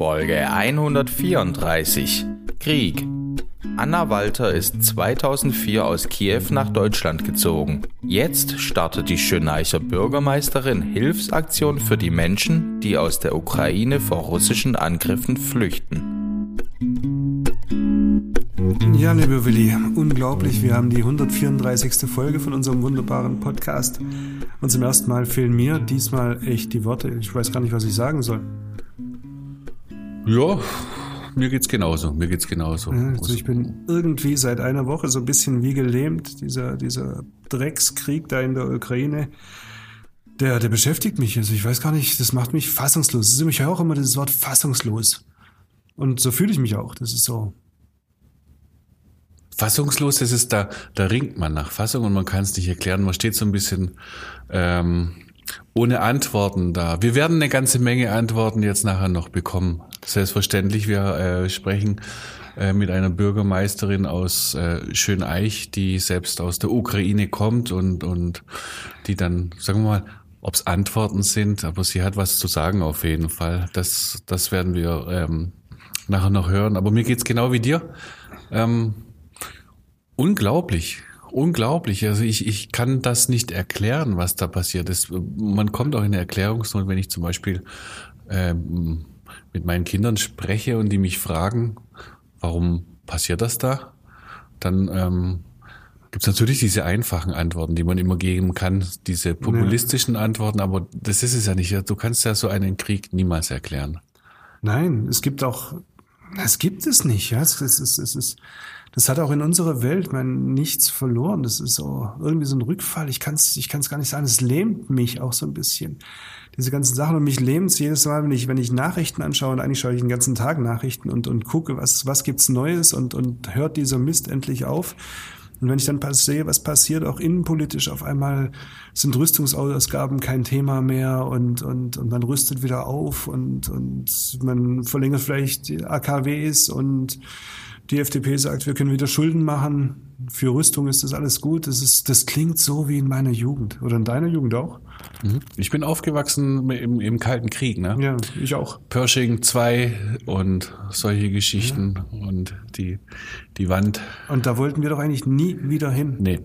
Folge 134 Krieg Anna Walter ist 2004 aus Kiew nach Deutschland gezogen. Jetzt startet die Schöneicher Bürgermeisterin Hilfsaktion für die Menschen, die aus der Ukraine vor russischen Angriffen flüchten. Ja, lieber Willi, unglaublich. Wir haben die 134. Folge von unserem wunderbaren Podcast. Und zum ersten Mal fehlen mir diesmal echt die Worte. Ich weiß gar nicht, was ich sagen soll. Ja, mir geht's genauso. Mir geht's genauso. Ja, also ich bin irgendwie seit einer Woche so ein bisschen wie gelähmt. Dieser, dieser Dreckskrieg da in der Ukraine, der, der beschäftigt mich. Also ich weiß gar nicht, das macht mich fassungslos. Ich höre auch immer das Wort fassungslos. Und so fühle ich mich auch. Das ist so. Fassungslos, das ist da, da ringt man nach Fassung und man kann es nicht erklären. Man steht so ein bisschen ähm, ohne Antworten da. Wir werden eine ganze Menge Antworten jetzt nachher noch bekommen. Selbstverständlich, wir äh, sprechen äh, mit einer Bürgermeisterin aus äh, Schöneich, die selbst aus der Ukraine kommt und, und die dann, sagen wir mal, ob es Antworten sind, aber sie hat was zu sagen auf jeden Fall. Das, das werden wir ähm, nachher noch hören. Aber mir geht's genau wie dir. Ähm, unglaublich. Unglaublich. Also ich, ich kann das nicht erklären, was da passiert ist. Man kommt auch in eine Erklärungsnot, wenn ich zum Beispiel ähm, mit meinen Kindern spreche und die mich fragen, warum passiert das da? Dann ähm, gibt es natürlich diese einfachen Antworten, die man immer geben kann, diese populistischen ja. Antworten, aber das ist es ja nicht. Du kannst ja so einen Krieg niemals erklären. Nein, es gibt auch, es gibt es nicht. Ja, es, ist, es ist, das hat auch in unserer Welt man nichts verloren. Das ist so irgendwie so ein Rückfall. Ich kann es, ich kann es gar nicht sagen. Es lähmt mich auch so ein bisschen diese ganzen Sachen und mich lähmt jedes Mal, wenn ich, wenn ich Nachrichten anschaue und eigentlich schaue ich den ganzen Tag Nachrichten und, und gucke, was, was gibt's Neues und, und hört dieser Mist endlich auf. Und wenn ich dann sehe, was passiert, auch innenpolitisch, auf einmal sind Rüstungsausgaben kein Thema mehr und, und, und man rüstet wieder auf und, und man verlängert vielleicht AKWs und die FDP sagt, wir können wieder Schulden machen. Für Rüstung ist das alles gut. Das, ist, das klingt so wie in meiner Jugend. Oder in deiner Jugend auch? Mhm. Ich bin aufgewachsen im, im Kalten Krieg, ne? Ja, ich auch. Pershing 2 und solche Geschichten ja. und die, die Wand. Und da wollten wir doch eigentlich nie wieder hin. Nee.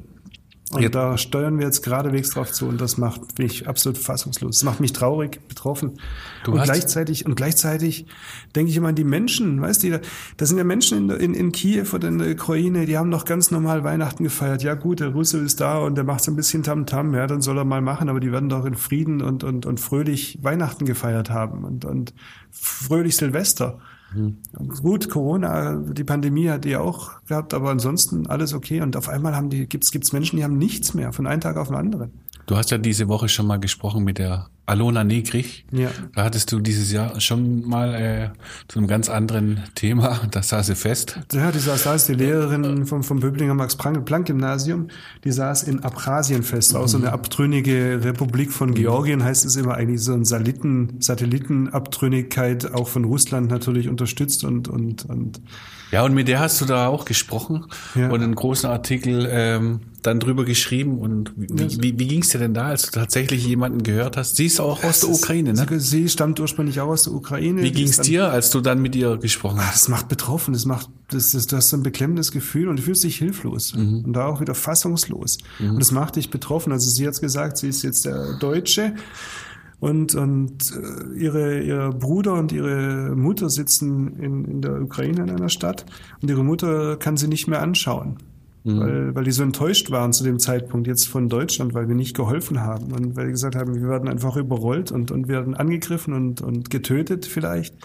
Und ja. da steuern wir jetzt geradewegs drauf zu und das macht mich absolut fassungslos. Das macht mich traurig, betroffen. Du und gleichzeitig, und gleichzeitig denke ich immer an die Menschen, weißt du, da sind ja Menschen in, in, in Kiew oder in der Ukraine, die haben noch ganz normal Weihnachten gefeiert. Ja gut, der Russe ist da und der macht so ein bisschen Tamtam, -Tam, ja, dann soll er mal machen, aber die werden doch in Frieden und, und, und fröhlich Weihnachten gefeiert haben und, und fröhlich Silvester. Mhm. Gut, Corona, die Pandemie hat die auch gehabt, aber ansonsten alles okay. Und auf einmal haben die, gibt's, gibt's Menschen, die haben nichts mehr von einem Tag auf den anderen. Du hast ja diese Woche schon mal gesprochen mit der Alona Negrich. Ja. Da hattest du dieses Jahr schon mal äh, zu einem ganz anderen Thema, da saß sie fest. Ja, die saß, saß die Lehrerin vom, vom Böblinger Max-Planck-Gymnasium, die saß in Abchasien fest, auch so eine abtrünnige Republik von. Georgien, heißt es immer eigentlich so ein Satelliten, Satellitenabtrünnigkeit, auch von Russland natürlich unterstützt und, und, und ja, und mit der hast du da auch gesprochen ja. und einen großen Artikel ähm, dann drüber geschrieben. Und wie, wie, wie ging es dir denn da, als du tatsächlich jemanden gehört hast? Sie ist auch aus der Ukraine, ne? Sie stammt ursprünglich auch aus der Ukraine. Wie ging es dir, als du dann mit ihr gesprochen hast? Das macht betroffen, das macht, das, das, du hast so ein beklemmendes Gefühl und du fühlst dich hilflos mhm. und da auch wieder fassungslos. Mhm. Und das macht dich betroffen. Also sie hat gesagt, sie ist jetzt der Deutsche und, und äh, ihre, ihr Bruder und ihre Mutter sitzen in, in der Ukraine in einer Stadt und ihre Mutter kann sie nicht mehr anschauen. Mhm. Weil, weil die so enttäuscht waren zu dem Zeitpunkt jetzt von Deutschland, weil wir nicht geholfen haben und weil die gesagt haben, wir werden einfach überrollt und, und werden angegriffen und, und getötet vielleicht.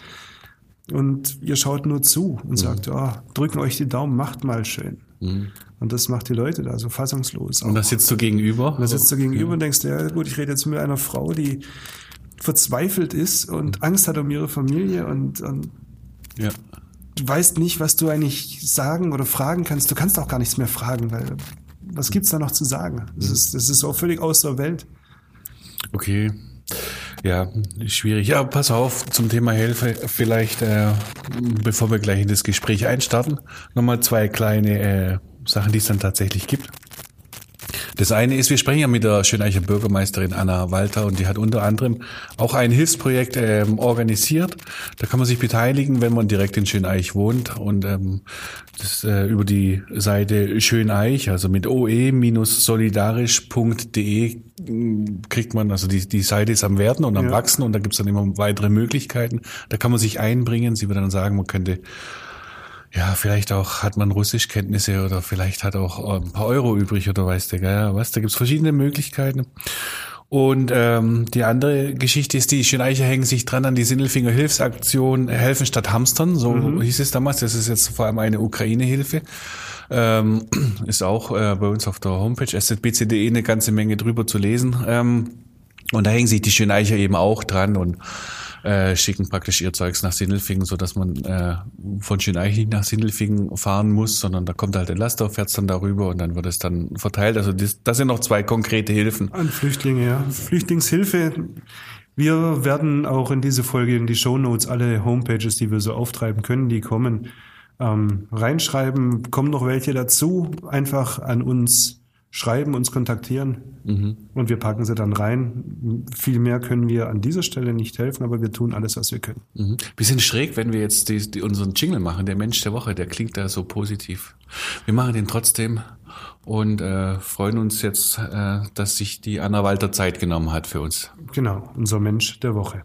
Und ihr schaut nur zu und mhm. sagt, oh, drücken euch die Daumen, macht mal schön. Mhm. Und das macht die Leute da so fassungslos. Und da sitzt du gegenüber? Und da sitzt du gegenüber ja. und denkst, ja gut, ich rede jetzt mit einer Frau, die verzweifelt ist und Angst hat um ihre Familie und, und ja. Du weißt nicht, was du eigentlich sagen oder fragen kannst. Du kannst auch gar nichts mehr fragen, weil was gibt's da noch zu sagen? Das mhm. ist, das ist auch völlig aus der Welt. Okay. Ja, schwierig. Ja, pass auf zum Thema Hilfe. Vielleicht, äh, bevor wir gleich in das Gespräch einstarten, nochmal zwei kleine äh, Sachen, die es dann tatsächlich gibt. Das eine ist, wir sprechen ja mit der Schöneicher Bürgermeisterin Anna Walter und die hat unter anderem auch ein Hilfsprojekt ähm, organisiert. Da kann man sich beteiligen, wenn man direkt in Schöneich wohnt und ähm, das äh, über die Seite Schöneich, also mit oe-solidarisch.de mm, kriegt man, also die, die Seite ist am Werden und am ja. Wachsen und da gibt's dann immer weitere Möglichkeiten. Da kann man sich einbringen. Sie wird dann sagen, man könnte ja, vielleicht auch hat man Russischkenntnisse oder vielleicht hat auch ein paar Euro übrig oder weiß der Geier was. Da gibt's verschiedene Möglichkeiten. Und ähm, die andere Geschichte ist, die Schöneicher hängen sich dran an die Sindelfinger Hilfsaktion Helfen statt Hamstern, so mhm. hieß es damals. Das ist jetzt vor allem eine Ukraine-Hilfe. Ähm, ist auch äh, bei uns auf der Homepage szbc.de eine ganze Menge drüber zu lesen. Ähm, und da hängen sich die Schöneicher eben auch dran und äh, schicken praktisch ihr Zeugs nach Sindelfingen, so dass man äh, von Schöneich nicht nach Sindelfingen fahren muss, sondern da kommt halt ein Laster, fährt dann darüber und dann wird es dann verteilt. Also das, das sind noch zwei konkrete Hilfen. An Flüchtlinge, ja. Flüchtlingshilfe. Wir werden auch in diese Folge in die Show Notes alle Homepages, die wir so auftreiben können, die kommen, ähm, reinschreiben. Kommen noch welche dazu. Einfach an uns schreiben, uns kontaktieren mhm. und wir packen sie dann rein. Viel mehr können wir an dieser Stelle nicht helfen, aber wir tun alles, was wir können. Mhm. Bisschen schräg, wenn wir jetzt die, die, unseren Jingle machen, der Mensch der Woche, der klingt da so positiv. Wir machen den trotzdem und äh, freuen uns jetzt, äh, dass sich die Anna Walter Zeit genommen hat für uns. Genau, unser Mensch der Woche.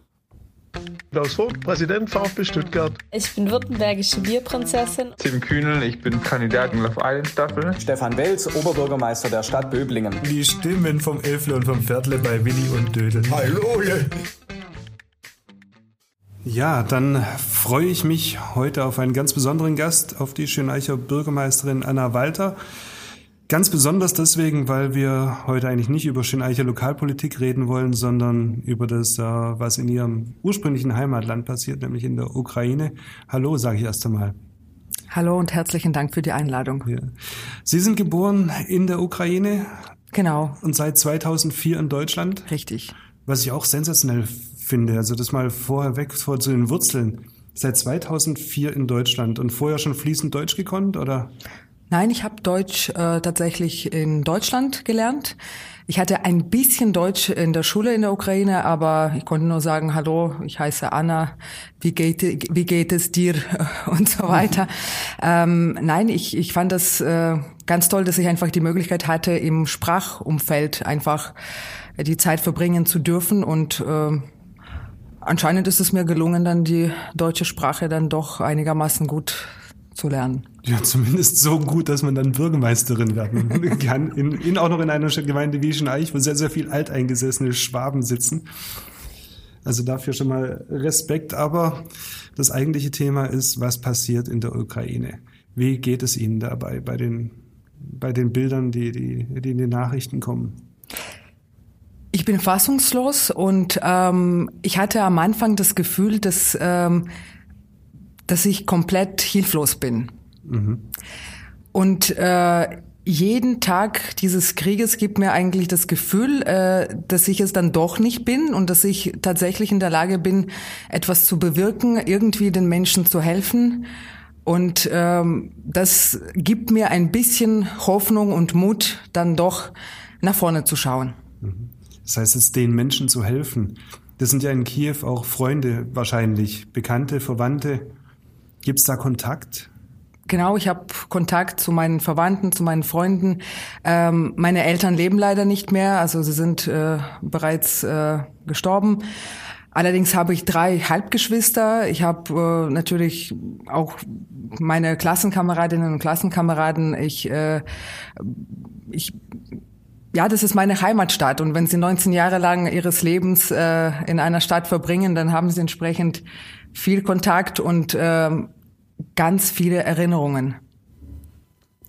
Klaus Vogt, Präsident VfB Stuttgart. Ich bin württembergische Bierprinzessin. Tim Kühnel, ich bin Kandidat in Love Island Staffel. Stefan Welz, Oberbürgermeister der Stadt Böblingen. Die Stimmen vom Elfle und vom Viertle bei Willi und Dödel. Hallo! Ja, dann freue ich mich heute auf einen ganz besonderen Gast, auf die Schöneicher Bürgermeisterin Anna Walter. Ganz besonders deswegen, weil wir heute eigentlich nicht über Schöneicher Lokalpolitik reden wollen, sondern über das, äh, was in ihrem ursprünglichen Heimatland passiert, nämlich in der Ukraine. Hallo, sage ich erst einmal. Hallo und herzlichen Dank für die Einladung. Ja. Sie sind geboren in der Ukraine. Genau. Und seit 2004 in Deutschland. Richtig. Was ich auch sensationell finde, also das mal vorher weg vor zu den Wurzeln. Seit 2004 in Deutschland und vorher schon fließend Deutsch gekonnt, oder? Nein, ich habe Deutsch äh, tatsächlich in Deutschland gelernt. Ich hatte ein bisschen Deutsch in der Schule in der Ukraine, aber ich konnte nur sagen, hallo, ich heiße Anna, wie geht, wie geht es dir und so weiter. ähm, nein, ich, ich fand das äh, ganz toll, dass ich einfach die Möglichkeit hatte, im Sprachumfeld einfach die Zeit verbringen zu dürfen und äh, anscheinend ist es mir gelungen, dann die deutsche Sprache dann doch einigermaßen gut zu lernen. Ja, zumindest so gut, dass man dann Bürgermeisterin werden kann. In, in auch noch in einer Gemeinde wie Schneich, wo sehr, sehr viel alteingesessene Schwaben sitzen. Also dafür schon mal Respekt. Aber das eigentliche Thema ist, was passiert in der Ukraine? Wie geht es Ihnen dabei bei den, bei den Bildern, die, die, die in den Nachrichten kommen? Ich bin fassungslos und ähm, ich hatte am Anfang das Gefühl, dass ähm, dass ich komplett hilflos bin. Mhm. Und äh, jeden Tag dieses Krieges gibt mir eigentlich das Gefühl, äh, dass ich es dann doch nicht bin und dass ich tatsächlich in der Lage bin, etwas zu bewirken, irgendwie den Menschen zu helfen. Und ähm, das gibt mir ein bisschen Hoffnung und Mut, dann doch nach vorne zu schauen. Das heißt, es den Menschen zu helfen. Das sind ja in Kiew auch Freunde wahrscheinlich, Bekannte, Verwandte. Gibt es da Kontakt? Genau, ich habe Kontakt zu meinen Verwandten, zu meinen Freunden. Ähm, meine Eltern leben leider nicht mehr, also sie sind äh, bereits äh, gestorben. Allerdings habe ich drei Halbgeschwister. Ich habe äh, natürlich auch meine Klassenkameradinnen und Klassenkameraden. Ich, äh, ich ja, das ist meine Heimatstadt. Und wenn Sie 19 Jahre lang Ihres Lebens äh, in einer Stadt verbringen, dann haben Sie entsprechend viel Kontakt und ähm, ganz viele Erinnerungen.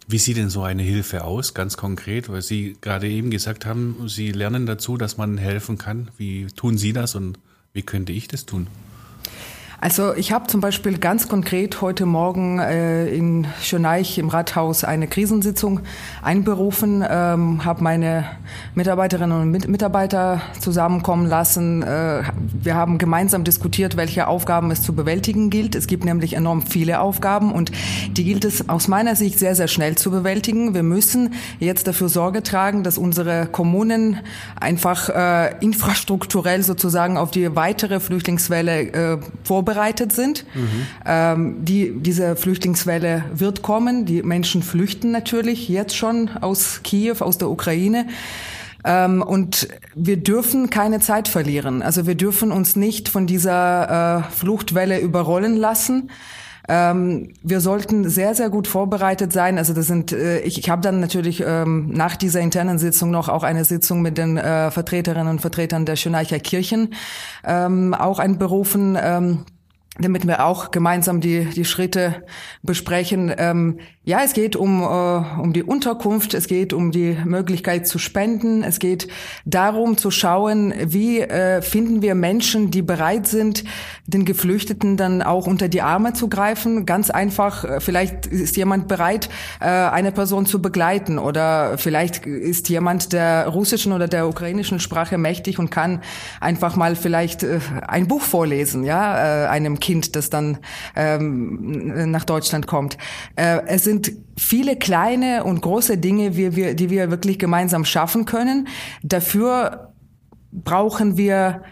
Wie sieht denn so eine Hilfe aus, ganz konkret? Weil Sie gerade eben gesagt haben, Sie lernen dazu, dass man helfen kann. Wie tun Sie das und wie könnte ich das tun? Also ich habe zum Beispiel ganz konkret heute Morgen äh, in Schöneich im Rathaus eine Krisensitzung einberufen, ähm, habe meine Mitarbeiterinnen und Mit Mitarbeiter zusammenkommen lassen. Äh, wir haben gemeinsam diskutiert, welche Aufgaben es zu bewältigen gilt. Es gibt nämlich enorm viele Aufgaben und die gilt es aus meiner Sicht sehr, sehr schnell zu bewältigen. Wir müssen jetzt dafür Sorge tragen, dass unsere Kommunen einfach äh, infrastrukturell sozusagen auf die weitere Flüchtlingswelle äh, vorbereiten vorbereitet sind. Mhm. Ähm, die, diese Flüchtlingswelle wird kommen. Die Menschen flüchten natürlich jetzt schon aus Kiew, aus der Ukraine. Ähm, und wir dürfen keine Zeit verlieren. Also wir dürfen uns nicht von dieser äh, Fluchtwelle überrollen lassen. Ähm, wir sollten sehr, sehr gut vorbereitet sein. Also das sind, äh, ich, ich habe dann natürlich ähm, nach dieser internen Sitzung noch auch eine Sitzung mit den äh, Vertreterinnen und Vertretern der Schöneicher Kirchen ähm, auch einberufen. Damit wir auch gemeinsam die, die Schritte besprechen. Ähm, ja, es geht um, äh, um die Unterkunft, es geht um die Möglichkeit zu spenden, es geht darum zu schauen, wie äh, finden wir Menschen, die bereit sind, den Geflüchteten dann auch unter die Arme zu greifen. Ganz einfach, äh, vielleicht ist jemand bereit, äh, eine Person zu begleiten oder vielleicht ist jemand der russischen oder der ukrainischen Sprache mächtig und kann einfach mal vielleicht äh, ein Buch vorlesen, ja, äh, einem Kind, das dann ähm, nach Deutschland kommt. Äh, es sind sind viele kleine und große Dinge, die wir, die wir wirklich gemeinsam schaffen können. Dafür brauchen wir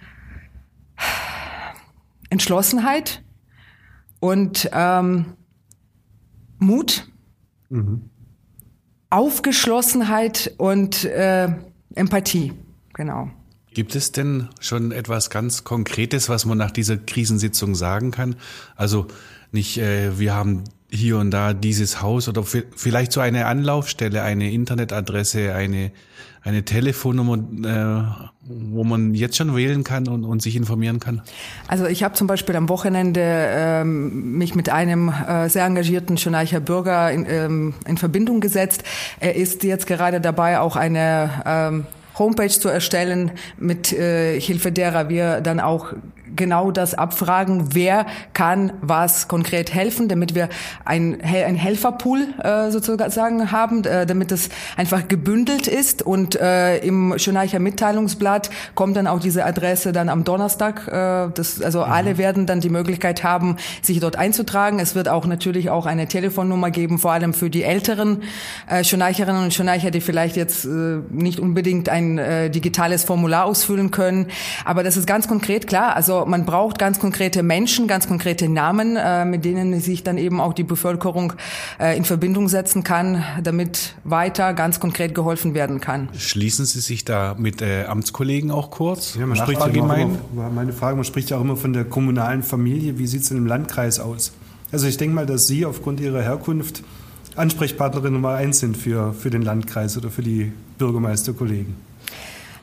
Entschlossenheit und ähm, Mut, mhm. Aufgeschlossenheit und äh, Empathie. Genau. Gibt es denn schon etwas ganz Konkretes, was man nach dieser Krisensitzung sagen kann? Also nicht, äh, wir haben hier und da dieses Haus oder vielleicht so eine Anlaufstelle, eine Internetadresse, eine, eine Telefonnummer, äh, wo man jetzt schon wählen kann und, und sich informieren kann? Also ich habe zum Beispiel am Wochenende ähm, mich mit einem äh, sehr engagierten Schöneicher Bürger in, ähm, in Verbindung gesetzt. Er ist jetzt gerade dabei, auch eine ähm, Homepage zu erstellen, mit äh, Hilfe derer wir dann auch genau das abfragen, wer kann was konkret helfen, damit wir ein, ein Helferpool äh, sozusagen haben, äh, damit es einfach gebündelt ist und äh, im Schöneicher Mitteilungsblatt kommt dann auch diese Adresse dann am Donnerstag. Äh, das, also mhm. alle werden dann die Möglichkeit haben, sich dort einzutragen. Es wird auch natürlich auch eine Telefonnummer geben, vor allem für die älteren äh, Schöneicherinnen und Schöneicher, die vielleicht jetzt äh, nicht unbedingt ein äh, digitales Formular ausfüllen können. Aber das ist ganz konkret klar. Also man braucht ganz konkrete Menschen, ganz konkrete Namen, äh, mit denen sich dann eben auch die Bevölkerung äh, in Verbindung setzen kann, damit weiter ganz konkret geholfen werden kann. Schließen Sie sich da mit äh, Amtskollegen auch kurz? Ja, man spricht ja immer, meine Frage, man spricht ja auch immer von der kommunalen Familie. Wie sieht es in dem Landkreis aus? Also ich denke mal, dass Sie aufgrund Ihrer Herkunft Ansprechpartnerin Nummer eins sind für, für den Landkreis oder für die Bürgermeisterkollegen.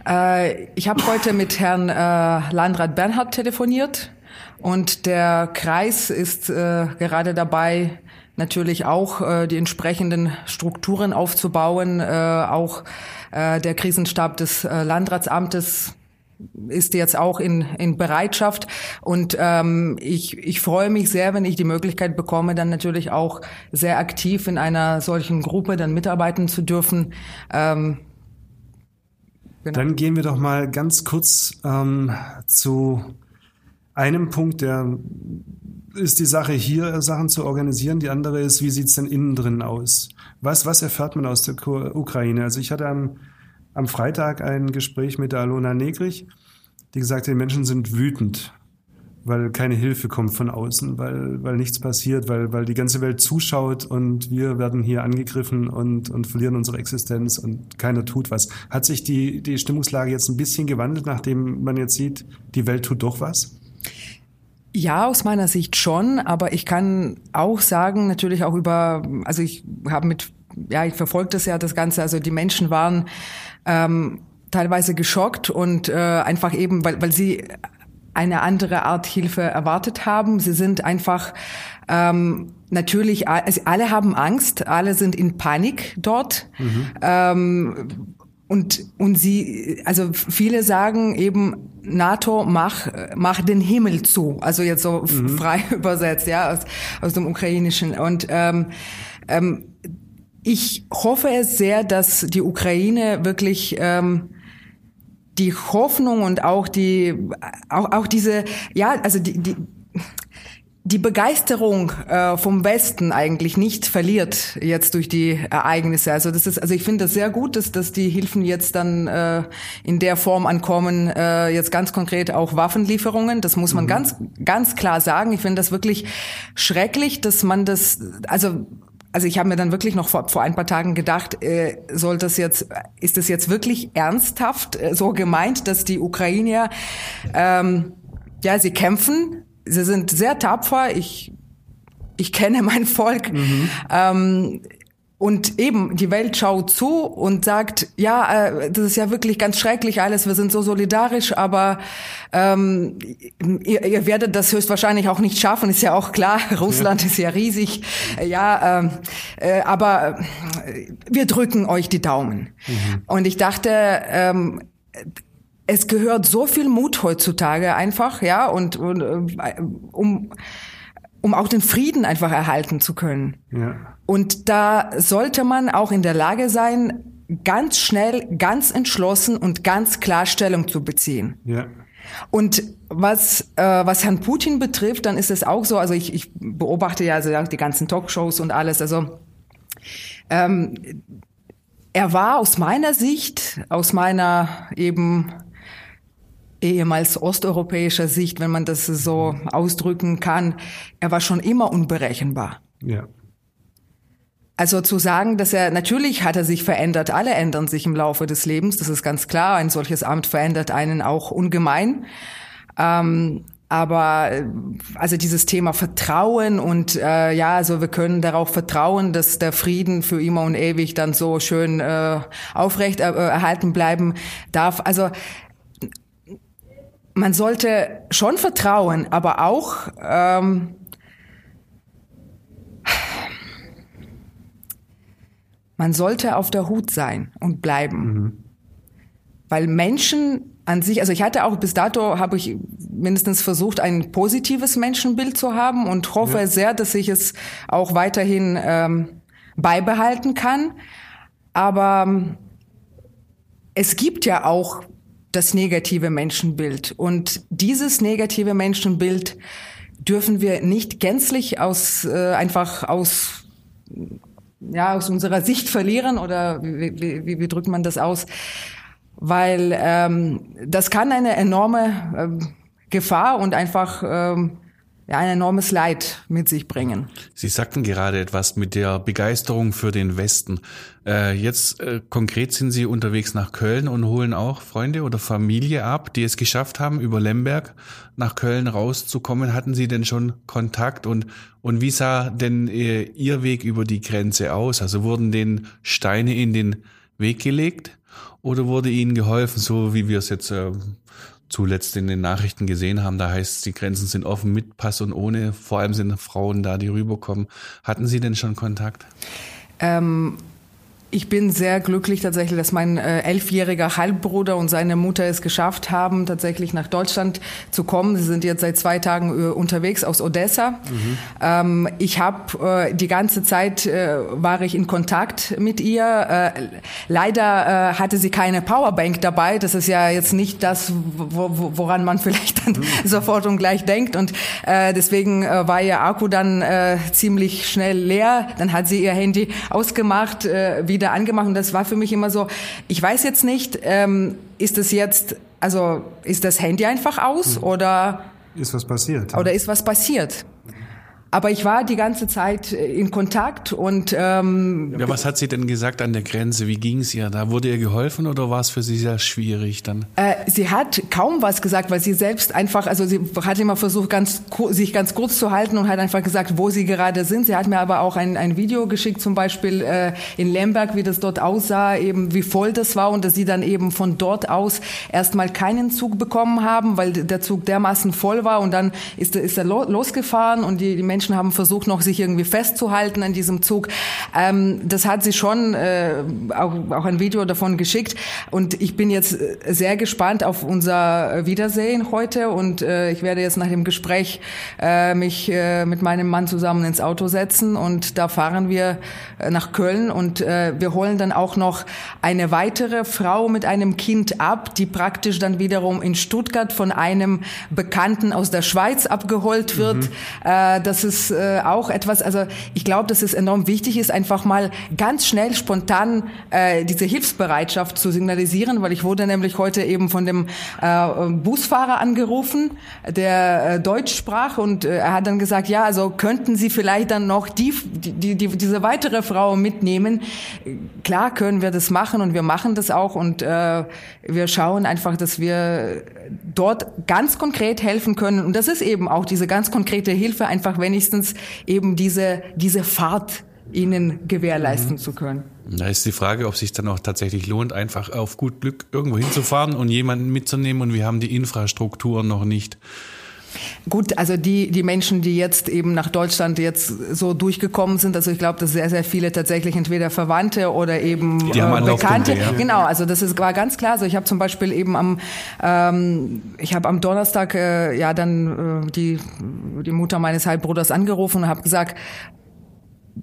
Äh, ich habe heute mit Herrn äh, Landrat Bernhard telefoniert und der Kreis ist äh, gerade dabei, natürlich auch äh, die entsprechenden Strukturen aufzubauen. Äh, auch äh, der Krisenstab des äh, Landratsamtes ist jetzt auch in, in Bereitschaft und ähm, ich, ich freue mich sehr, wenn ich die Möglichkeit bekomme, dann natürlich auch sehr aktiv in einer solchen Gruppe dann mitarbeiten zu dürfen. Ähm, Genau. Dann gehen wir doch mal ganz kurz ähm, zu einem Punkt, der ist die Sache hier, Sachen zu organisieren. Die andere ist, wie sieht's denn innen drin aus? Was, was erfährt man aus der Ukraine? Also ich hatte am, am Freitag ein Gespräch mit der Alona Negrich, die gesagt hat, die Menschen sind wütend weil keine Hilfe kommt von außen, weil, weil nichts passiert, weil, weil die ganze Welt zuschaut und wir werden hier angegriffen und, und verlieren unsere Existenz und keiner tut was. Hat sich die, die Stimmungslage jetzt ein bisschen gewandelt, nachdem man jetzt sieht, die Welt tut doch was? Ja, aus meiner Sicht schon, aber ich kann auch sagen, natürlich auch über, also ich habe mit, ja, ich verfolge das ja das Ganze, also die Menschen waren ähm, teilweise geschockt und äh, einfach eben, weil, weil sie eine andere Art Hilfe erwartet haben. Sie sind einfach ähm, natürlich, also alle haben Angst, alle sind in Panik dort. Mhm. Ähm, und, und sie, also viele sagen eben, NATO mach, mach den Himmel zu. Also jetzt so mhm. frei übersetzt, ja, aus, aus dem Ukrainischen. Und ähm, ähm, ich hoffe es sehr, dass die Ukraine wirklich ähm, die Hoffnung und auch die auch, auch diese ja also die, die die Begeisterung äh, vom Westen eigentlich nicht verliert jetzt durch die Ereignisse. Also das ist, also ich finde das sehr gut, dass, dass die Hilfen jetzt dann äh, in der Form ankommen. Äh, jetzt ganz konkret auch Waffenlieferungen. Das muss man mhm. ganz ganz klar sagen. Ich finde das wirklich schrecklich, dass man das also also ich habe mir dann wirklich noch vor, vor ein paar Tagen gedacht, äh, soll das jetzt, ist das jetzt wirklich ernsthaft äh, so gemeint, dass die Ukrainer, ähm, ja, sie kämpfen, sie sind sehr tapfer. Ich ich kenne mein Volk. Mhm. Ähm, und eben, die Welt schaut zu und sagt, ja, äh, das ist ja wirklich ganz schrecklich alles, wir sind so solidarisch, aber ähm, ihr, ihr werdet das höchstwahrscheinlich auch nicht schaffen, ist ja auch klar, Russland ja. ist ja riesig, ja, ähm, äh, aber wir drücken euch die Daumen. Mhm. Und ich dachte, ähm, es gehört so viel Mut heutzutage einfach, ja, und, und äh, um um auch den Frieden einfach erhalten zu können. Ja. Und da sollte man auch in der Lage sein, ganz schnell, ganz entschlossen und ganz klar Stellung zu beziehen. Ja. Und was, äh, was Herrn Putin betrifft, dann ist es auch so, also ich, ich beobachte ja also die ganzen Talkshows und alles, also ähm, er war aus meiner Sicht, aus meiner eben ehemals osteuropäischer Sicht, wenn man das so ausdrücken kann, er war schon immer unberechenbar. Ja. Also zu sagen, dass er natürlich hat er sich verändert, alle ändern sich im Laufe des Lebens, das ist ganz klar. Ein solches Amt verändert einen auch ungemein. Ähm, aber also dieses Thema Vertrauen und äh, ja, also wir können darauf vertrauen, dass der Frieden für immer und ewig dann so schön äh, aufrecht äh, erhalten bleiben darf. Also man sollte schon vertrauen, aber auch ähm, man sollte auf der Hut sein und bleiben. Mhm. Weil Menschen an sich, also ich hatte auch bis dato, habe ich mindestens versucht, ein positives Menschenbild zu haben und hoffe ja. sehr, dass ich es auch weiterhin ähm, beibehalten kann. Aber ähm, es gibt ja auch das negative Menschenbild. Und dieses negative Menschenbild dürfen wir nicht gänzlich aus äh, einfach aus ja aus unserer Sicht verlieren oder wie, wie, wie, drückt man das aus? Weil ähm, das kann eine enorme ähm, Gefahr und einfach ähm, ja, ein enormes Leid mit sich bringen. Sie sagten gerade etwas mit der Begeisterung für den Westen. Äh, jetzt äh, konkret sind Sie unterwegs nach Köln und holen auch Freunde oder Familie ab, die es geschafft haben, über Lemberg nach Köln rauszukommen. Hatten Sie denn schon Kontakt und, und wie sah denn äh, Ihr Weg über die Grenze aus? Also wurden den Steine in den Weg gelegt oder wurde Ihnen geholfen, so wie wir es jetzt äh, zuletzt in den Nachrichten gesehen haben. Da heißt es, die Grenzen sind offen mit Pass und ohne. Vor allem sind Frauen da, die rüberkommen. Hatten Sie denn schon Kontakt? Ähm, ich bin sehr glücklich tatsächlich, dass mein äh, elfjähriger Halbbruder und seine Mutter es geschafft haben, tatsächlich nach Deutschland zu kommen. Sie sind jetzt seit zwei Tagen äh, unterwegs aus Odessa. Mhm. Ähm, ich habe äh, die ganze Zeit äh, war ich in Kontakt mit ihr. Äh, leider äh, hatte sie keine Powerbank dabei. Das ist ja jetzt nicht das, wo, woran man vielleicht dann mhm. sofort und gleich denkt. Und äh, deswegen war ihr Akku dann ziemlich schnell leer. Dann hat sie ihr Handy ausgemacht, wieder wieder angemacht und das war für mich immer so, ich weiß jetzt nicht, ähm, ist das jetzt, also ist das Handy einfach aus mhm. oder ist was passiert? Oder ist was passiert? Aber ich war die ganze Zeit äh, in Kontakt und ähm, ja, was hat sie denn gesagt an der Grenze? Wie ging es ihr? Da wurde ihr geholfen oder war es für sie sehr schwierig dann? Äh, sie hat kaum was gesagt, weil sie selbst einfach, also sie hat immer versucht, ganz, sich ganz kurz zu halten und hat einfach gesagt, wo sie gerade sind. Sie hat mir aber auch ein, ein Video geschickt, zum Beispiel äh, in Lemberg, wie das dort aussah, eben wie voll das war und dass sie dann eben von dort aus erstmal keinen Zug bekommen haben, weil der Zug dermaßen voll war und dann ist, ist er losgefahren und die, die Menschen Menschen haben versucht, noch sich irgendwie festzuhalten an diesem Zug. Ähm, das hat sie schon äh, auch, auch ein Video davon geschickt. Und ich bin jetzt sehr gespannt auf unser Wiedersehen heute. Und äh, ich werde jetzt nach dem Gespräch äh, mich äh, mit meinem Mann zusammen ins Auto setzen. Und da fahren wir äh, nach Köln. Und äh, wir holen dann auch noch eine weitere Frau mit einem Kind ab, die praktisch dann wiederum in Stuttgart von einem Bekannten aus der Schweiz abgeholt wird. Mhm. Äh, das ist äh, auch etwas, also ich glaube, dass es enorm wichtig ist, einfach mal ganz schnell, spontan äh, diese Hilfsbereitschaft zu signalisieren, weil ich wurde nämlich heute eben von dem äh, Busfahrer angerufen, der äh, Deutsch sprach und äh, er hat dann gesagt, ja, also könnten Sie vielleicht dann noch die, die, die, diese weitere Frau mitnehmen? Klar können wir das machen und wir machen das auch und äh, wir schauen einfach, dass wir dort ganz konkret helfen können. Und das ist eben auch diese ganz konkrete Hilfe, einfach wenigstens eben diese, diese Fahrt ihnen gewährleisten mhm. zu können. Da ist die Frage, ob sich dann auch tatsächlich lohnt, einfach auf gut Glück irgendwo hinzufahren und jemanden mitzunehmen und wir haben die Infrastruktur noch nicht. Gut, also die, die Menschen, die jetzt eben nach Deutschland jetzt so durchgekommen sind, also ich glaube, dass sehr, sehr viele tatsächlich entweder Verwandte oder eben die äh, Bekannte. Ja. Genau, also das ist, war ganz klar. Also ich habe zum Beispiel eben am, ähm, ich habe am Donnerstag äh, ja dann äh, die, die Mutter meines Halbbruders angerufen und habe gesagt,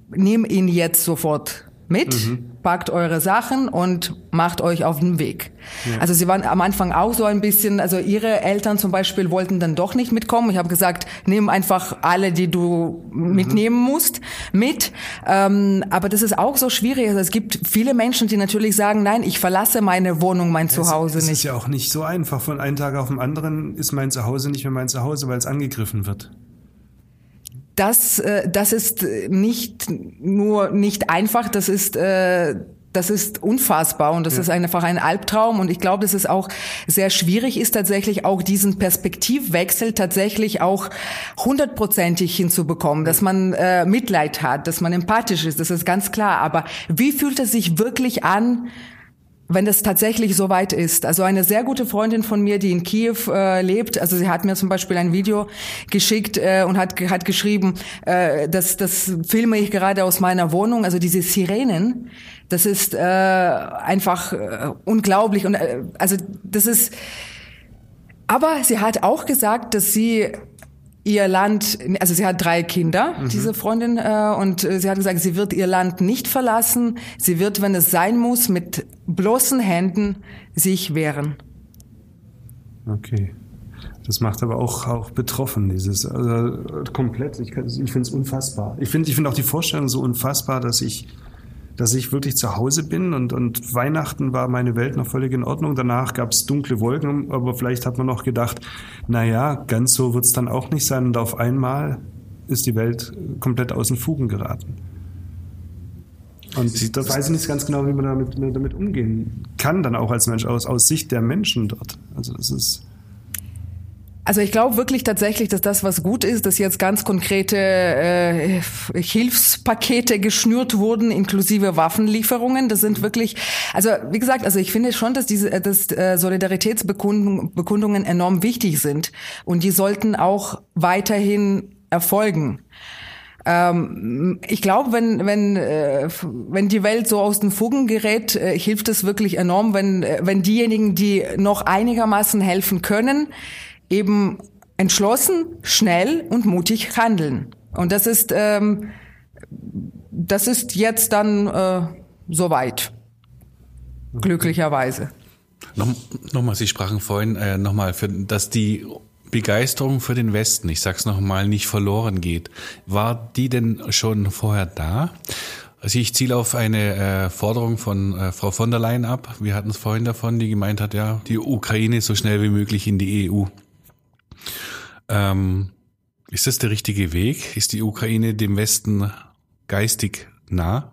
nimm ihn jetzt sofort mit, mhm. packt eure Sachen und macht euch auf den Weg. Ja. Also sie waren am Anfang auch so ein bisschen, also ihre Eltern zum Beispiel wollten dann doch nicht mitkommen. Ich habe gesagt, nimm einfach alle, die du mhm. mitnehmen musst, mit. Ähm, aber das ist auch so schwierig. Also es gibt viele Menschen, die natürlich sagen, nein, ich verlasse meine Wohnung, mein Zuhause es, es nicht. Das ist ja auch nicht so einfach. Von einem Tag auf den anderen ist mein Zuhause nicht mehr mein Zuhause, weil es angegriffen wird das, äh, das ist nicht nur nicht einfach, das ist äh, das ist unfassbar und das ja. ist einfach ein Albtraum und ich glaube, dass es auch sehr schwierig ist, tatsächlich auch diesen Perspektivwechsel tatsächlich auch hundertprozentig hinzubekommen, dass man äh, Mitleid hat, dass man empathisch ist, das ist ganz klar. Aber wie fühlt es sich wirklich an, wenn das tatsächlich so weit ist. Also eine sehr gute Freundin von mir, die in Kiew äh, lebt, also sie hat mir zum Beispiel ein Video geschickt äh, und hat, hat geschrieben, äh, das, das filme ich gerade aus meiner Wohnung, also diese Sirenen, das ist äh, einfach äh, unglaublich und äh, also das ist aber sie hat auch gesagt, dass sie ihr Land, also sie hat drei Kinder, mhm. diese Freundin, äh, und äh, sie hat gesagt, sie wird ihr Land nicht verlassen. Sie wird, wenn es sein muss, mit bloßen Händen sich wehren. Okay. Das macht aber auch, auch betroffen, dieses, also komplett. Ich, ich finde es unfassbar. Ich finde ich finde auch die Vorstellung so unfassbar, dass ich dass ich wirklich zu Hause bin und, und Weihnachten war meine Welt noch völlig in Ordnung. Danach gab es dunkle Wolken, aber vielleicht hat man noch gedacht, na ja, ganz so wird es dann auch nicht sein. Und auf einmal ist die Welt komplett aus den Fugen geraten. Und das weiß ich nicht ganz genau, wie man damit, damit umgehen kann, dann auch als Mensch, aus, aus Sicht der Menschen dort. Also das ist also ich glaube wirklich tatsächlich, dass das, was gut ist, dass jetzt ganz konkrete äh, Hilfspakete geschnürt wurden, inklusive Waffenlieferungen. Das sind wirklich, also wie gesagt, also ich finde schon, dass diese dass, äh, Solidaritätsbekundungen enorm wichtig sind und die sollten auch weiterhin erfolgen ähm, ich glaube, wenn wenn äh, wenn die Welt so aus den Fugen gerät, äh, hilft es wirklich enorm, wenn äh, wenn diejenigen, die noch einigermaßen helfen können, eben entschlossen, schnell und mutig handeln. Und das ist, ähm, das ist jetzt dann äh, soweit. Glücklicherweise. Noch, nochmal, Sie sprachen vorhin äh, nochmal, für, dass die Begeisterung für den Westen, ich sag's nochmal, nicht verloren geht. War die denn schon vorher da? Also ich ziele auf eine äh, Forderung von äh, Frau von der Leyen ab. Wir hatten es vorhin davon, die gemeint hat, ja, die Ukraine so schnell wie möglich in die EU. Ähm, ist das der richtige Weg? Ist die Ukraine dem Westen geistig nah?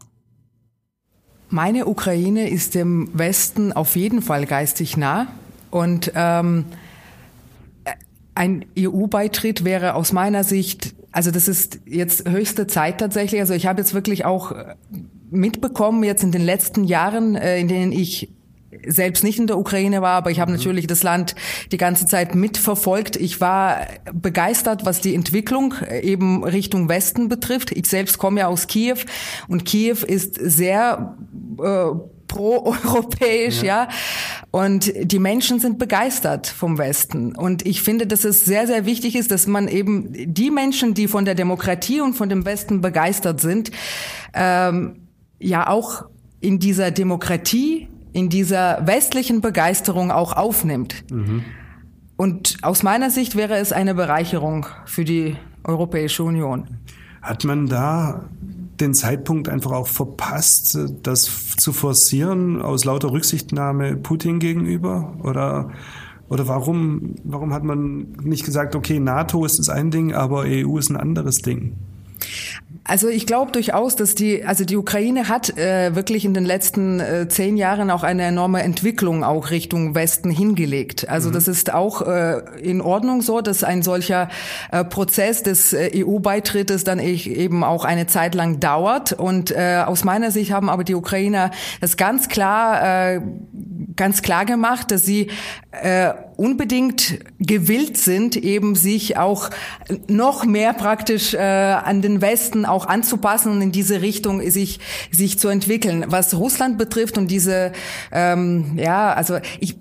Meine Ukraine ist dem Westen auf jeden Fall geistig nah. Und ähm, ein EU-Beitritt wäre aus meiner Sicht, also das ist jetzt höchste Zeit tatsächlich. Also ich habe jetzt wirklich auch mitbekommen, jetzt in den letzten Jahren, äh, in denen ich selbst nicht in der Ukraine war, aber ich habe mhm. natürlich das Land die ganze Zeit mitverfolgt. Ich war begeistert, was die Entwicklung eben Richtung Westen betrifft. Ich selbst komme ja aus Kiew und Kiew ist sehr äh, pro-europäisch, ja. ja. Und die Menschen sind begeistert vom Westen. Und ich finde, dass es sehr, sehr wichtig ist, dass man eben die Menschen, die von der Demokratie und von dem Westen begeistert sind, ähm, ja auch in dieser Demokratie, in dieser westlichen Begeisterung auch aufnimmt. Mhm. Und aus meiner Sicht wäre es eine Bereicherung für die Europäische Union. Hat man da den Zeitpunkt einfach auch verpasst, das zu forcieren aus lauter Rücksichtnahme Putin gegenüber? Oder, oder warum, warum hat man nicht gesagt, okay, NATO ist das ein Ding, aber EU ist ein anderes Ding? Also ich glaube durchaus, dass die, also die Ukraine hat äh, wirklich in den letzten äh, zehn Jahren auch eine enorme Entwicklung auch Richtung Westen hingelegt. Also mhm. das ist auch äh, in Ordnung so, dass ein solcher äh, Prozess des äh, EU-Beitrittes dann eben auch eine Zeit lang dauert. Und äh, aus meiner Sicht haben aber die Ukrainer das ganz klar, äh, ganz klar gemacht, dass sie äh, unbedingt gewillt sind, eben sich auch noch mehr praktisch äh, an den Westen auch anzupassen und in diese Richtung sich sich zu entwickeln. Was Russland betrifft und diese ähm, ja, also ich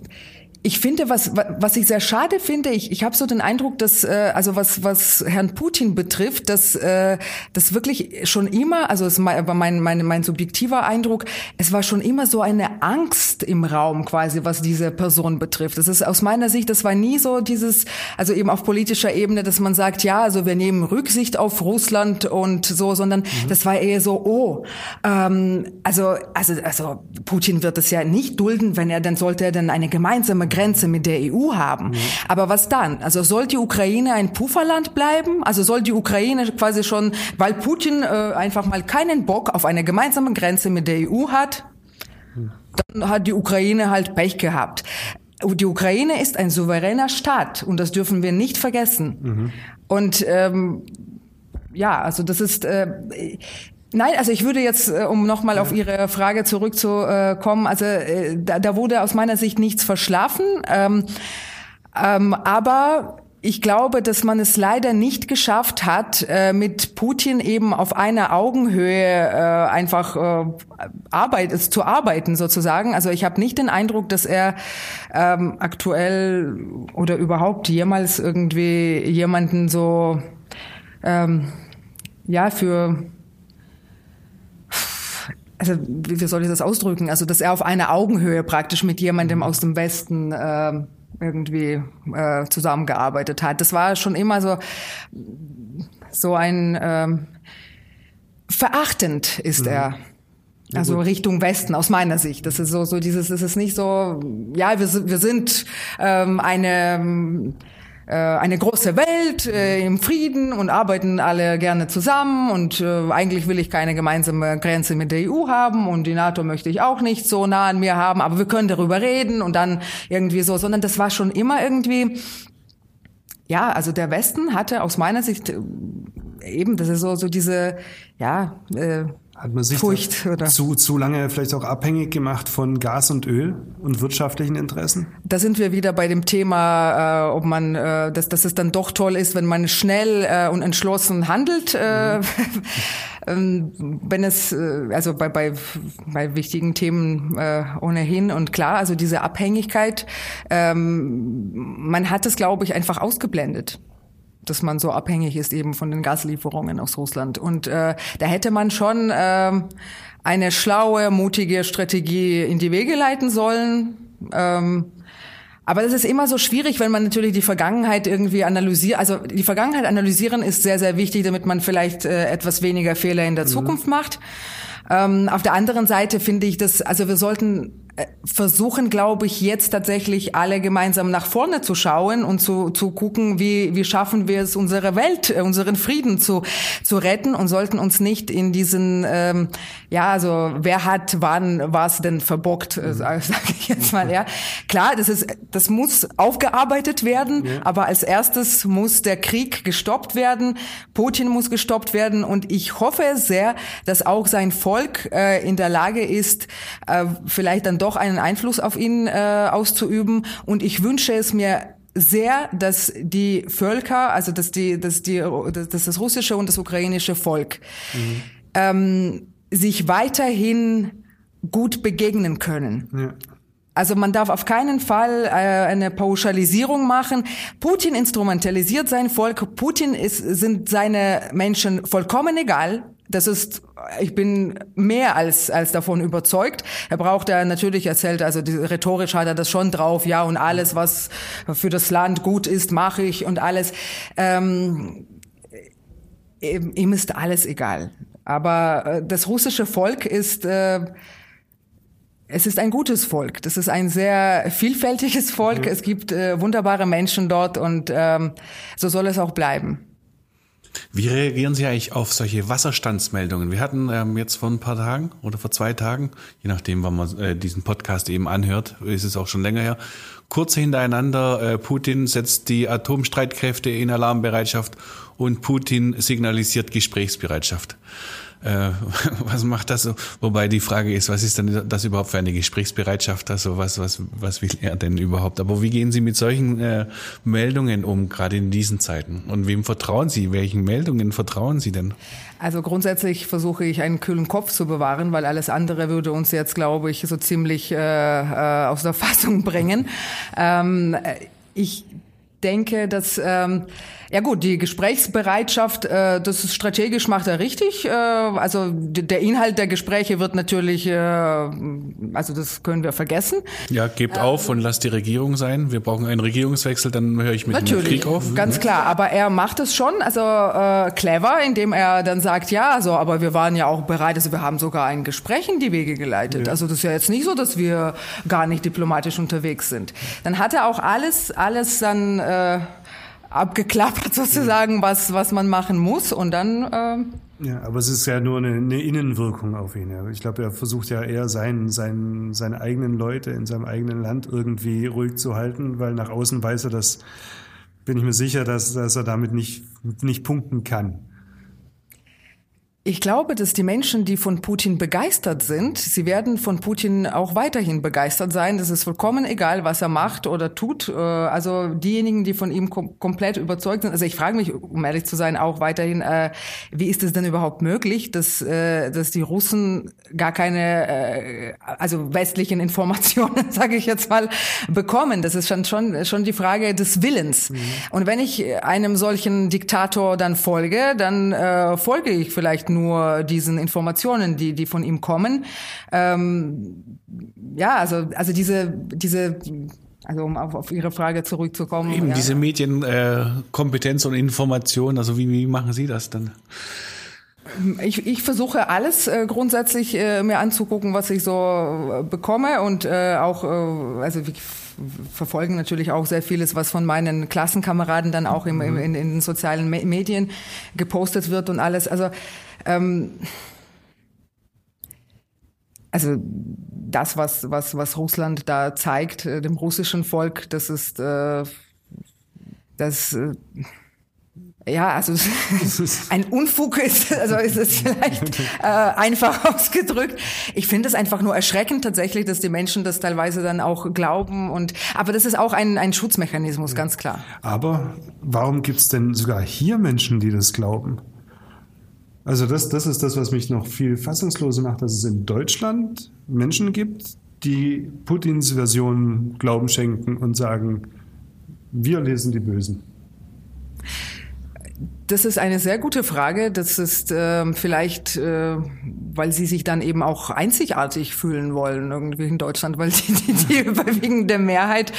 ich finde, was, was ich sehr schade finde, ich, ich habe so den Eindruck, dass, äh, also was, was Herrn Putin betrifft, dass äh, das wirklich schon immer, also es war mein, mein, mein subjektiver Eindruck, es war schon immer so eine Angst im Raum quasi, was diese Person betrifft. Das ist aus meiner Sicht, das war nie so dieses, also eben auf politischer Ebene, dass man sagt, ja, also wir nehmen Rücksicht auf Russland und so, sondern mhm. das war eher so, oh, ähm, also, also, also Putin wird es ja nicht dulden, wenn er, dann sollte er dann eine gemeinsame Grenze mit der EU haben. Mhm. Aber was dann? Also soll die Ukraine ein Pufferland bleiben? Also soll die Ukraine quasi schon, weil Putin äh, einfach mal keinen Bock auf eine gemeinsame Grenze mit der EU hat, dann hat die Ukraine halt Pech gehabt. Die Ukraine ist ein souveräner Staat und das dürfen wir nicht vergessen. Mhm. Und ähm, ja, also das ist äh, Nein, also ich würde jetzt, äh, um nochmal ja. auf Ihre Frage zurückzukommen, also äh, da, da wurde aus meiner Sicht nichts verschlafen. Ähm, ähm, aber ich glaube, dass man es leider nicht geschafft hat, äh, mit Putin eben auf einer Augenhöhe äh, einfach äh, arbeit zu arbeiten sozusagen. Also ich habe nicht den Eindruck, dass er ähm, aktuell oder überhaupt jemals irgendwie jemanden so ähm, ja für also wie soll ich das ausdrücken? Also dass er auf einer Augenhöhe praktisch mit jemandem aus dem Westen äh, irgendwie äh, zusammengearbeitet hat. Das war schon immer so so ein äh, verachtend ist mhm. er. Also Richtung Westen aus meiner Sicht. Das ist so so dieses. Das ist nicht so. Ja, wir, wir sind ähm, eine eine große Welt äh, im Frieden und arbeiten alle gerne zusammen. Und äh, eigentlich will ich keine gemeinsame Grenze mit der EU haben und die NATO möchte ich auch nicht so nah an mir haben, aber wir können darüber reden und dann irgendwie so, sondern das war schon immer irgendwie ja, also der Westen hatte aus meiner Sicht äh, eben, das ist so so diese ja, äh, hat man sich Furcht, oder? Zu, zu lange vielleicht auch abhängig gemacht von Gas und Öl und wirtschaftlichen Interessen? Da sind wir wieder bei dem Thema, äh, ob man, äh, dass, dass es dann doch toll ist, wenn man schnell äh, und entschlossen handelt. Äh, mhm. wenn es, äh, also bei, bei, bei wichtigen Themen äh, ohnehin. Und klar, also diese Abhängigkeit, ähm, man hat es, glaube ich, einfach ausgeblendet dass man so abhängig ist eben von den Gaslieferungen aus Russland. Und äh, da hätte man schon äh, eine schlaue, mutige Strategie in die Wege leiten sollen. Ähm, aber das ist immer so schwierig, wenn man natürlich die Vergangenheit irgendwie analysiert. Also die Vergangenheit analysieren ist sehr, sehr wichtig, damit man vielleicht äh, etwas weniger Fehler in der mhm. Zukunft macht. Ähm, auf der anderen Seite finde ich das, also wir sollten versuchen, glaube ich, jetzt tatsächlich alle gemeinsam nach vorne zu schauen und zu, zu gucken, wie, wie schaffen wir es, unsere Welt, äh, unseren Frieden zu, zu retten und sollten uns nicht in diesen, ähm, ja, also wer hat wann was denn verbockt, äh, mhm. sage ich jetzt mal, ja. Klar, das ist, das muss aufgearbeitet werden, ja. aber als erstes muss der Krieg gestoppt werden, Putin muss gestoppt werden und ich hoffe sehr, dass auch sein Volk äh, in der Lage ist, äh, vielleicht dann doch doch einen Einfluss auf ihn äh, auszuüben. Und ich wünsche es mir sehr, dass die Völker, also dass die, dass die, dass das russische und das ukrainische Volk mhm. ähm, sich weiterhin gut begegnen können. Ja. Also man darf auf keinen Fall äh, eine Pauschalisierung machen. Putin instrumentalisiert sein Volk. Putin ist, sind seine Menschen vollkommen egal. Das ist, ich bin mehr als, als davon überzeugt. Er braucht ja natürlich erzählt, also die, rhetorisch hat er das schon drauf, ja, und alles, was für das Land gut ist, mache ich und alles. Ähm, ihm ist alles egal. Aber äh, das russische Volk ist, äh, es ist ein gutes Volk. Das ist ein sehr vielfältiges Volk. Mhm. Es gibt äh, wunderbare Menschen dort und ähm, so soll es auch bleiben. Wie reagieren Sie eigentlich auf solche Wasserstandsmeldungen? Wir hatten ähm, jetzt vor ein paar Tagen oder vor zwei Tagen, je nachdem, wann man äh, diesen Podcast eben anhört, ist es auch schon länger her, kurz hintereinander, äh, Putin setzt die Atomstreitkräfte in Alarmbereitschaft und Putin signalisiert Gesprächsbereitschaft äh, was macht das so? Wobei die Frage ist, was ist denn das überhaupt für eine Gesprächsbereitschaft? Also was, was, was will er denn überhaupt? Aber wie gehen Sie mit solchen äh, Meldungen um, gerade in diesen Zeiten? Und wem vertrauen Sie? Welchen Meldungen vertrauen Sie denn? Also grundsätzlich versuche ich einen kühlen Kopf zu bewahren, weil alles andere würde uns jetzt, glaube ich, so ziemlich äh, äh, aus der Fassung bringen. Ähm, ich denke, dass ähm, ja gut, die Gesprächsbereitschaft, äh, das ist strategisch macht er richtig. Äh, also der Inhalt der Gespräche wird natürlich, äh, also das können wir vergessen. Ja, gebt ähm, auf und lasst die Regierung sein. Wir brauchen einen Regierungswechsel, dann höre ich mit natürlich, dem Krieg auf. Ganz klar, aber er macht es schon, also äh, clever, indem er dann sagt, ja, also, aber wir waren ja auch bereit, also wir haben sogar ein Gespräch in die Wege geleitet. Ja. Also das ist ja jetzt nicht so, dass wir gar nicht diplomatisch unterwegs sind. Dann hat er auch alles, alles dann äh, abgeklappert sozusagen, was, was man machen muss und dann. Ähm ja, aber es ist ja nur eine, eine Innenwirkung auf ihn. Ich glaube, er versucht ja eher sein, sein, seine eigenen Leute in seinem eigenen Land irgendwie ruhig zu halten, weil nach außen weiß er, dass, bin ich mir sicher, dass, dass er damit nicht, nicht punkten kann. Ich glaube, dass die Menschen, die von Putin begeistert sind, sie werden von Putin auch weiterhin begeistert sein. Das ist vollkommen egal, was er macht oder tut. Äh, also diejenigen, die von ihm kom komplett überzeugt sind. Also ich frage mich, um ehrlich zu sein, auch weiterhin, äh, wie ist es denn überhaupt möglich, dass, äh, dass die Russen gar keine, also westlichen Informationen, sage ich jetzt mal, bekommen? Das ist schon schon schon die Frage des Willens. Mhm. Und wenn ich einem solchen Diktator dann folge, dann folge ich vielleicht nur diesen Informationen, die, die von ihm kommen. Ähm, ja, also, also diese, diese also um auf, auf Ihre Frage zurückzukommen. Eben ja. diese Medienkompetenz äh, und Information, also wie, wie machen Sie das dann? Ich, ich versuche alles äh, grundsätzlich äh, mir anzugucken, was ich so äh, bekomme und äh, auch, äh, also wir verfolgen natürlich auch sehr vieles, was von meinen Klassenkameraden dann auch im, im, mhm. in, in den sozialen Medien gepostet wird und alles. Also ähm, also das, was, was, was Russland da zeigt, äh, dem russischen Volk, das ist äh, das äh, ja, also ein Unfug ist, also ist es vielleicht äh, einfach ausgedrückt. Ich finde es einfach nur erschreckend tatsächlich, dass die Menschen das teilweise dann auch glauben und aber das ist auch ein, ein Schutzmechanismus, ganz klar. Aber warum gibt's denn sogar hier Menschen, die das glauben? Also das, das ist das, was mich noch viel fassungsloser macht, dass es in Deutschland Menschen gibt, die Putins Version Glauben schenken und sagen, wir lesen die Bösen. Das ist eine sehr gute Frage. Das ist äh, vielleicht, äh, weil sie sich dann eben auch einzigartig fühlen wollen irgendwie in Deutschland, weil die, die, die überwiegende Mehrheit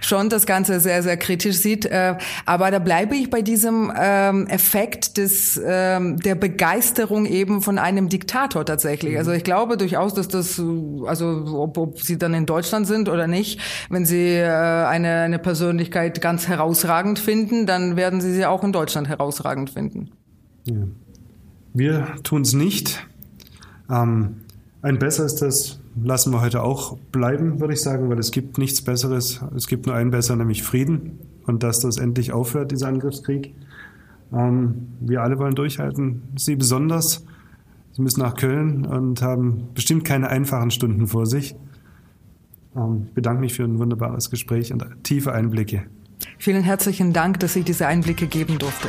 schon das Ganze sehr, sehr kritisch sieht. Äh, aber da bleibe ich bei diesem ähm, Effekt des ähm, der Begeisterung eben von einem Diktator tatsächlich. Also ich glaube durchaus, dass das, also ob, ob sie dann in Deutschland sind oder nicht, wenn sie äh, eine, eine Persönlichkeit ganz herausragend finden, dann werden sie sie auch in Deutschland herausragend herausragend finden. Ja. Wir tun es nicht. Ähm, ein besser ist das, lassen wir heute auch bleiben, würde ich sagen, weil es gibt nichts Besseres. Es gibt nur einen besser, nämlich Frieden und dass das endlich aufhört, dieser Angriffskrieg. Ähm, wir alle wollen durchhalten, Sie besonders. Sie müssen nach Köln und haben bestimmt keine einfachen Stunden vor sich. Ähm, ich bedanke mich für ein wunderbares Gespräch und tiefe Einblicke. Vielen herzlichen Dank, dass ich diese Einblicke geben durfte.